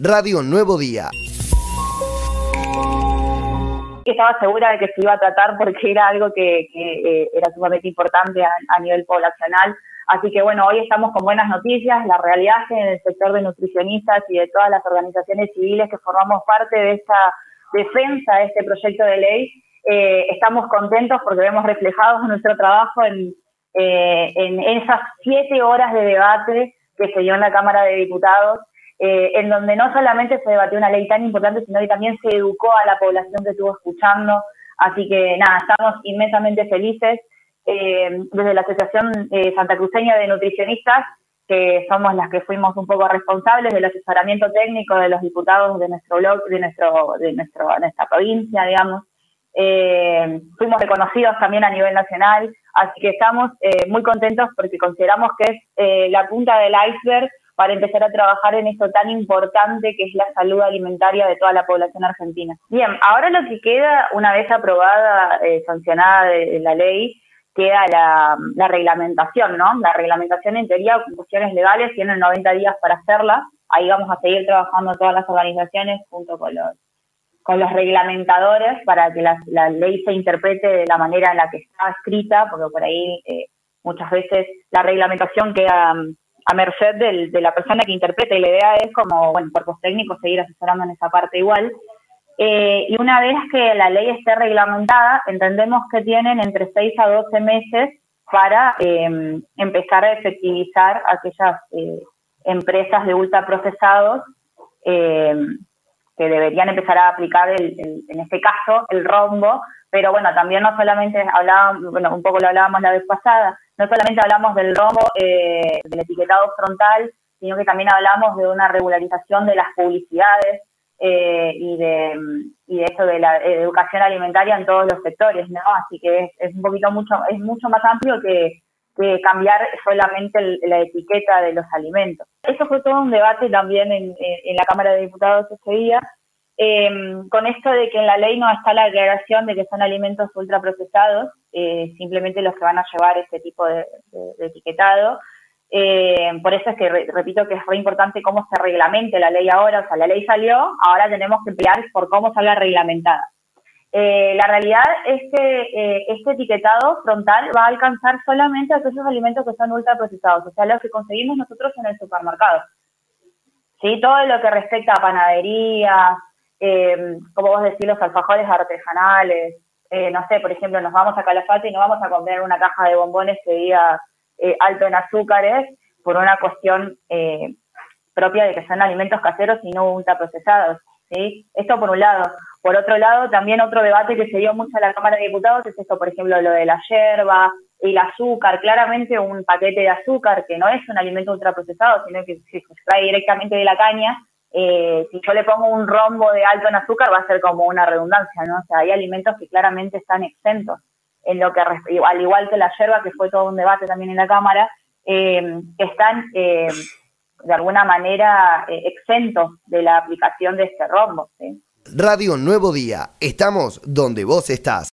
Radio Nuevo Día. Estaba segura de que se iba a tratar porque era algo que, eh, era sumamente importante a, nivel poblacional. Así que bueno, hoy estamos con buenas noticias. La realidad es que en el sector de nutricionistas y de todas las organizaciones civiles que formamos parte de esta defensa de este proyecto de ley, eh, estamos contentos porque vemos reflejados nuestro trabajo en, eh, en esas siete horas de debate que se dio en la Cámara de Diputados, eh, en donde no solamente se debatió una ley tan importante, sino que también se educó a la población que estuvo escuchando. Así que nada, estamos inmensamente felices. desde la Asociación Santa Cruceña de Nutricionistas, que somos las que fuimos un poco responsables del asesoramiento técnico de los diputados de nuestro blog, de nuestro, de nuestro, de nuestra provincia, digamos. Eh, fuimos reconocidos también a nivel nacional, así que estamos eh, muy contentos porque consideramos que es eh, la punta del iceberg para empezar a trabajar en esto tan importante que es la salud alimentaria de toda la población argentina. Bien, ahora lo que queda, una vez aprobada, sancionada de, la ley, queda la, la, reglamentación, ¿no? La reglamentación en teoría, cuestiones legales, tienen 90 días para hacerla. Ahí vamos a seguir trabajando todas las organizaciones junto con los con los reglamentadores para que la, ley se interprete de la manera en la que está escrita, porque por ahí eh, muchas veces la reglamentación queda a merced de la persona que interpreta y la idea es como, bueno, cuerpos técnicos seguir asesorando en esa parte igual. Eh, y una vez que la ley esté reglamentada, entendemos que tienen entre 6 a 12 meses para em, empezar a efectivizar aquellas eh, empresas de ultraprocesados eh, que deberían empezar a aplicar, el, en este caso, el rombo, pero bueno, también no solamente hablábamos, bueno, un poco lo hablábamos la vez pasada, no solamente hablamos del rombo, eh, del etiquetado frontal, sino que también hablamos de una regularización de las publicidades eh, y de eso de la educación alimentaria en todos los sectores, ¿no? Así que es, un poquito mucho es mucho más amplio que, que cambiar solamente la etiqueta de los alimentos. Eso fue todo un debate también en, la Cámara de Diputados ese día, em, con esto de que en la ley no está la aclaración de que son alimentos ultraprocesados, eh, simplemente los que van a llevar este tipo de, etiquetado. Eh, por eso es que repito que es muy importante cómo se reglamente la ley ahora, o sea, la ley salió, ahora tenemos que pelear por cómo salga reglamentada. Eh, la realidad es que eh, este etiquetado frontal va a alcanzar solamente aquellos alimentos que son ultraprocesados, o sea, los que conseguimos nosotros en el supermercado. ¿Sí? Todo lo que respecta a panadería, eh, como vos decís, los alfajores artesanales, eh, no sé, por ejemplo, nos vamos a Calafate y no vamos a comer una caja de bombones que diga alto en azúcares por una cuestión propia de que son alimentos caseros y no ultraprocesados. ¿sí? Esto por un lado. Por otro lado, también otro debate que se dio mucho en la Cámara de Diputados es esto, por ejemplo, lo de la yerba, el azúcar, claramente un paquete de azúcar que no es un alimento ultraprocesado, sino que se extrae directamente de la caña, eh, si yo le pongo un rombo de alto en azúcar va a ser como una redundancia, ¿no? O sea, hay alimentos que claramente están exentos en lo que al igual que la yerba, que fue todo un debate también en la Cámara, eh, están eh, de alguna manera exentos de la aplicación de este rombo. Radio Nuevo Día, estamos donde vos estás.